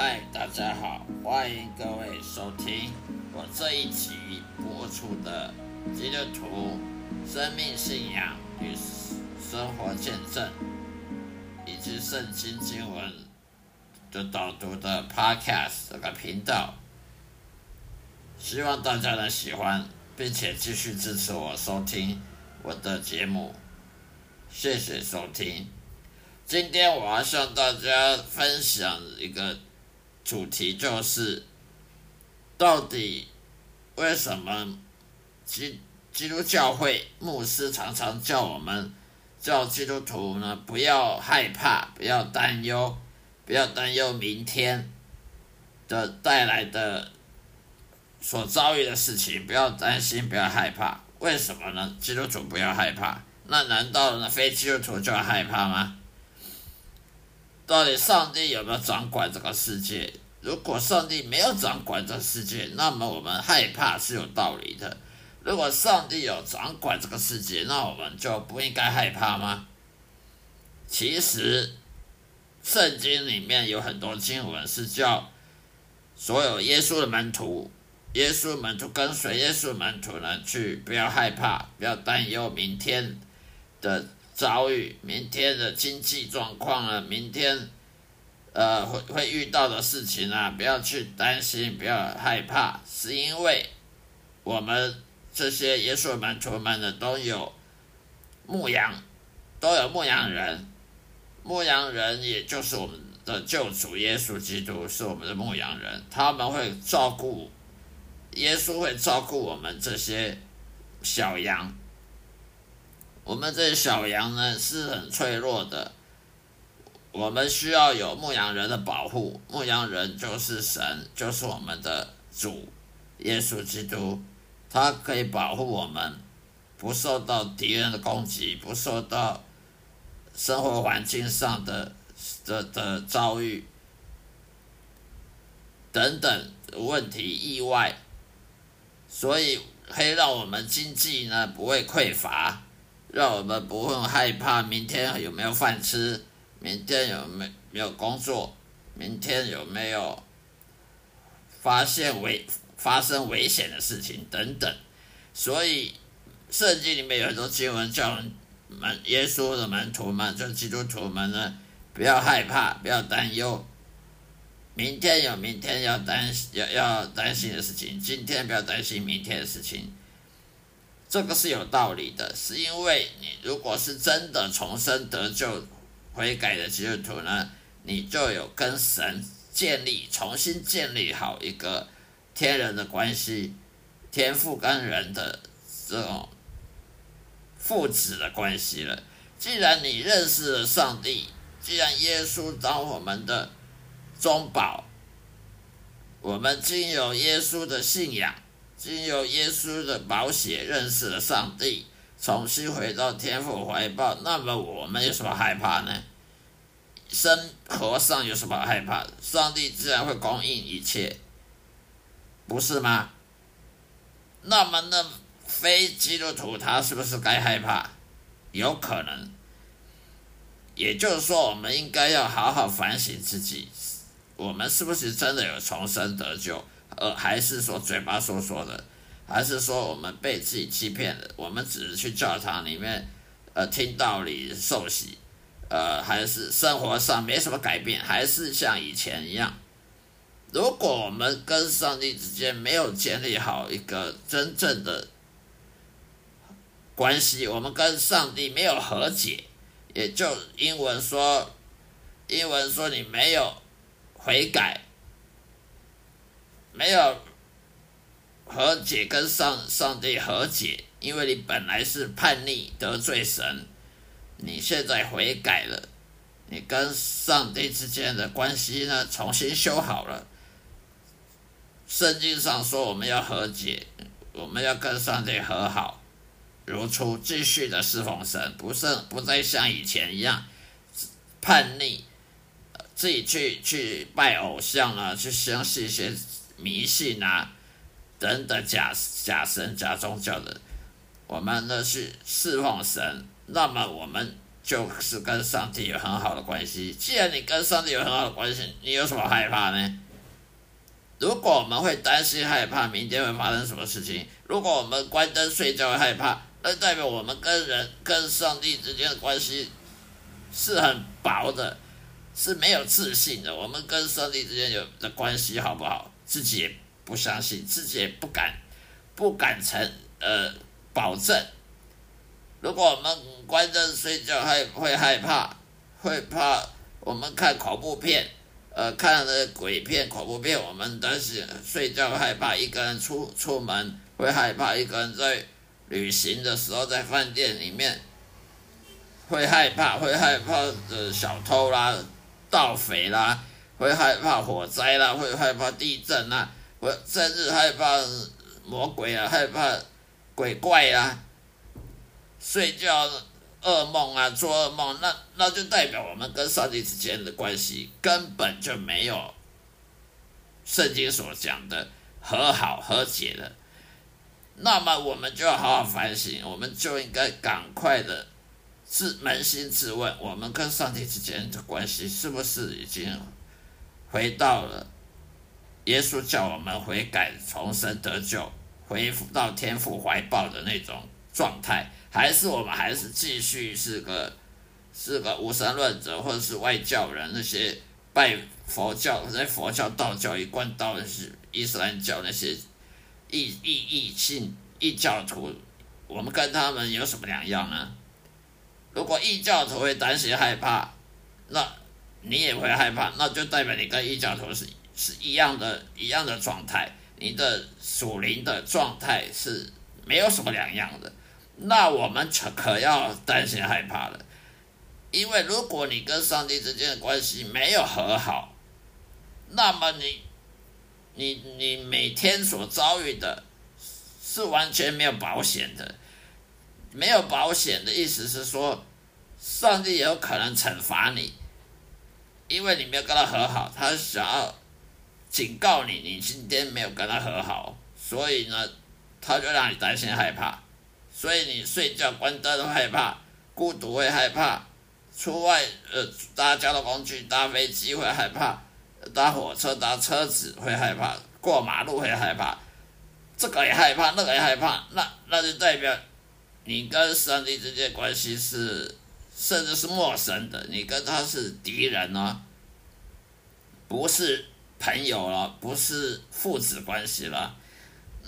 嗨，大家好，欢迎各位收听我这一期播出的基督徒生命信仰与生活见证，以及圣经经文的导读的 Podcast 这个频道，希望大家能喜欢，并且继续支持我收听我的节目，谢谢收听。今天我要向大家分享一个主题，就是到底为什么基基督教会牧师常常叫我们叫基督徒呢？不要害怕，不要担忧，不要担忧明天的带来的所遭遇的事情，不要担心，不要害怕。为什么呢？基督徒不要害怕，那难道呢非基督徒就要害怕吗？到底上帝有没有掌管这个世界？如果上帝没有掌管这个世界，那么我们害怕是有道理的。如果上帝有掌管这个世界，那我们就不应该害怕吗？其实，圣经里面有很多经文是叫所有耶稣的门徒、耶稣门徒跟随耶稣门徒呢，去不要害怕，不要担忧明天的。遭遇明天的经济状况啊，明天呃会会遇到的事情啊，不要去担心，不要害怕，是因为我们这些耶稣门徒们的都有牧羊，都有牧羊人，牧羊人也就是我们的救主耶稣基督是我们的牧羊人，他们会照顾，耶稣会照顾我们这些小羊。我们这些小羊呢是很脆弱的，我们需要有牧羊人的保护。牧羊人就是神，就是我们的主耶稣基督，他可以保护我们，不受到敌人的攻击，不受到生活环境上的的的遭遇等等问题意外，所以可以让我们经济呢不会匮乏。让我们不会害怕明天有没有饭吃，明天有没没有工作，明天有没有发现危发生危险的事情等等。所以圣经里面有很多经文叫门耶稣的门徒们，就基督徒们呢，不要害怕，不要担忧。明天有明天要担要要担心的事情，今天不要担心明天的事情。这个是有道理的，是因为你如果是真的重生得救、悔改的基督徒呢，你就有跟神建立、重新建立好一个天人的关系，天父跟人的这种父子的关系了。既然你认识了上帝，既然耶稣当我们的中保，我们经有耶稣的信仰。经由耶稣的宝血认识了上帝，重新回到天父怀抱，那么我们有什么害怕呢？生和尚有什么害怕？上帝自然会供应一切，不是吗？那么那非基督徒他是不是该害怕？有可能。也就是说，我们应该要好好反省自己，我们是不是真的有重生得救？呃，还是说嘴巴说说的，还是说我们被自己欺骗了？我们只是去教堂里面，呃，听道理受洗，呃，还是生活上没什么改变，还是像以前一样？如果我们跟上帝之间没有建立好一个真正的关系，我们跟上帝没有和解，也就英文说，英文说你没有悔改。没有和解，跟上上帝和解，因为你本来是叛逆得罪神，你现在悔改了，你跟上帝之间的关系呢重新修好了。圣经上说我们要和解，我们要跟上帝和好，如初继续的侍奉神，不是不再像以前一样叛逆，自己去去拜偶像啊，去相信一些。迷信啊，等等假假神假宗教的，我们呢是侍奉神，那么我们就是跟上帝有很好的关系。既然你跟上帝有很好的关系，你有什么害怕呢？如果我们会担心害怕明天会发生什么事情，如果我们关灯睡觉会害怕，那代表我们跟人、跟上帝之间的关系是很薄的，是没有自信的。我们跟上帝之间有的关系好不好？自己也不相信，自己也不敢，不敢承呃保证。如果我们关灯睡觉还会害怕，会怕我们看恐怖片。呃，看那鬼片、恐怖片，我们担心睡觉害怕，一个人出出门会害怕，一个人在旅行的时候在饭店里面会害怕，会害怕的小偷啦、盗匪啦，会害怕火灾啦，会害怕地震啦，或甚至害怕魔鬼啊，害怕鬼怪啊，睡觉。噩梦啊，做噩梦，那那就代表我们跟上帝之间的关系根本就没有圣经所讲的和好和解的。那么我们就要好好反省，我们就应该赶快的自扪心自问：我们跟上帝之间的关系是不是已经回到了耶稣叫我们悔改、重生、得救、恢复到天父怀抱的那种状态？还是我们还是继续是个是个无神论者，或者是外教人那些拜佛教、那佛教、道教一贯道的是伊斯兰教那些异异异信异教徒，我们跟他们有什么两样呢？如果异教徒会担心害怕，那你也会害怕，那就代表你跟异教徒是是一样的一样的状态，你的属灵的状态是没有什么两样的。那我们可可要担心害怕了，因为如果你跟上帝之间的关系没有和好，那么你，你你每天所遭遇的，是完全没有保险的。没有保险的意思是说，上帝有可能惩罚你，因为你没有跟他和好，他想要警告你，你今天没有跟他和好，所以呢，他就让你担心害怕。所以你睡觉关灯害怕，孤独会害怕，出外呃搭交通工具搭飞机会害怕，搭火车搭车子会害怕，过马路会害怕，这个也害怕，那个也害怕，那那就代表你跟上帝之间关系是甚至是陌生的，你跟他是敌人哦，不是朋友了，不是父子关系了，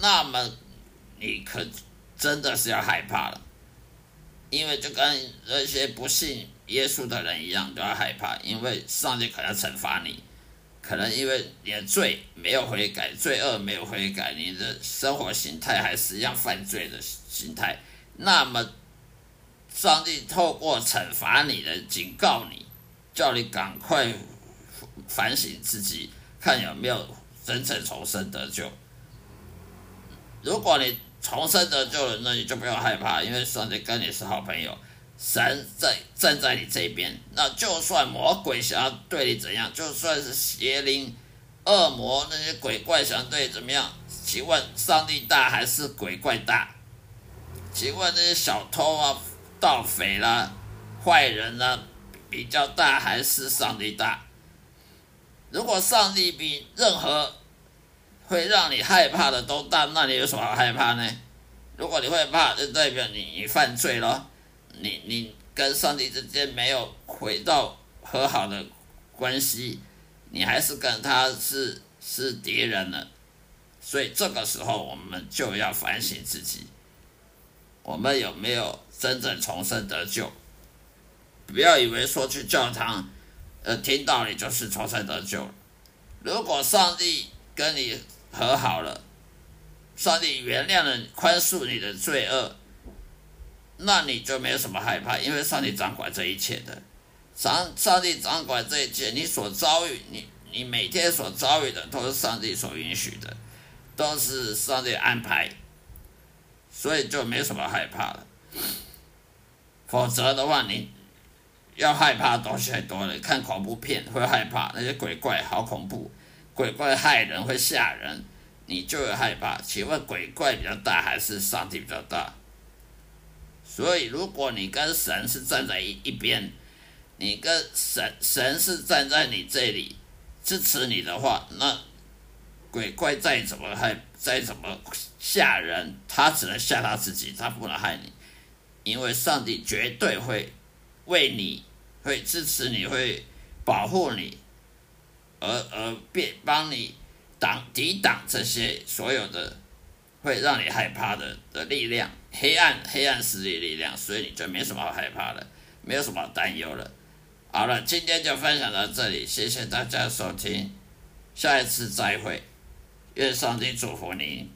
那么你可。真的是要害怕了，因为就跟那些不信耶稣的人一样，都要害怕，因为上帝可能惩罚你，可能因为你的罪没有悔改，罪恶没有悔改，你的生活形态还是一样犯罪的形态，那么上帝透过惩罚你的警告你，叫你赶快反省自己，看有没有真正重生得救。如果你重生得救了，那你就不要害怕，因为上帝跟你是好朋友，神在站在你这边。那就算魔鬼想要对你怎样，就算是邪灵、恶魔那些鬼怪想对你怎么样，请问上帝大还是鬼怪大？请问那些小偷啊、盗匪啦、坏人啦，比较大还是上帝大？如果上帝比任何会让你害怕的都大，那你有什么好害怕呢？如果你会怕，就代表你你犯罪了，你你跟上帝之间没有回到和好的关系，你还是跟他是是敌人了。所以这个时候我们就要反省自己，我们有没有真正重生得救？不要以为说去教堂，呃，听道理就是重生得救。如果上帝跟你，和好了，上帝原谅了、宽恕你的罪恶，那你就没有什么害怕，因为上帝掌管这一切的。上上帝掌管这一切，你所遭遇，你你每天所遭遇的，都是上帝所允许的，都是上帝安排，所以就没什么害怕了。否则的话，你要害怕的东西太多了，看恐怖片会害怕，那些鬼怪好恐怖。鬼怪害人会吓人，你就会害怕。请问鬼怪比较大还是上帝比较大？所以，如果你跟神是站在一一边，你跟神神是站在你这里支持你的话，那鬼怪再怎么害，再怎么吓人，他只能吓他自己，他不能害你，因为上帝绝对会为你，会支持你，会保护你，而而变帮你挡抵挡这些所有的会让你害怕的的力量。黑暗，黑暗势力力量，所以你就没什么好害怕的，没有什么担忧了。好了，今天就分享到这里，谢谢大家收听，下一次再会，愿上帝祝福你。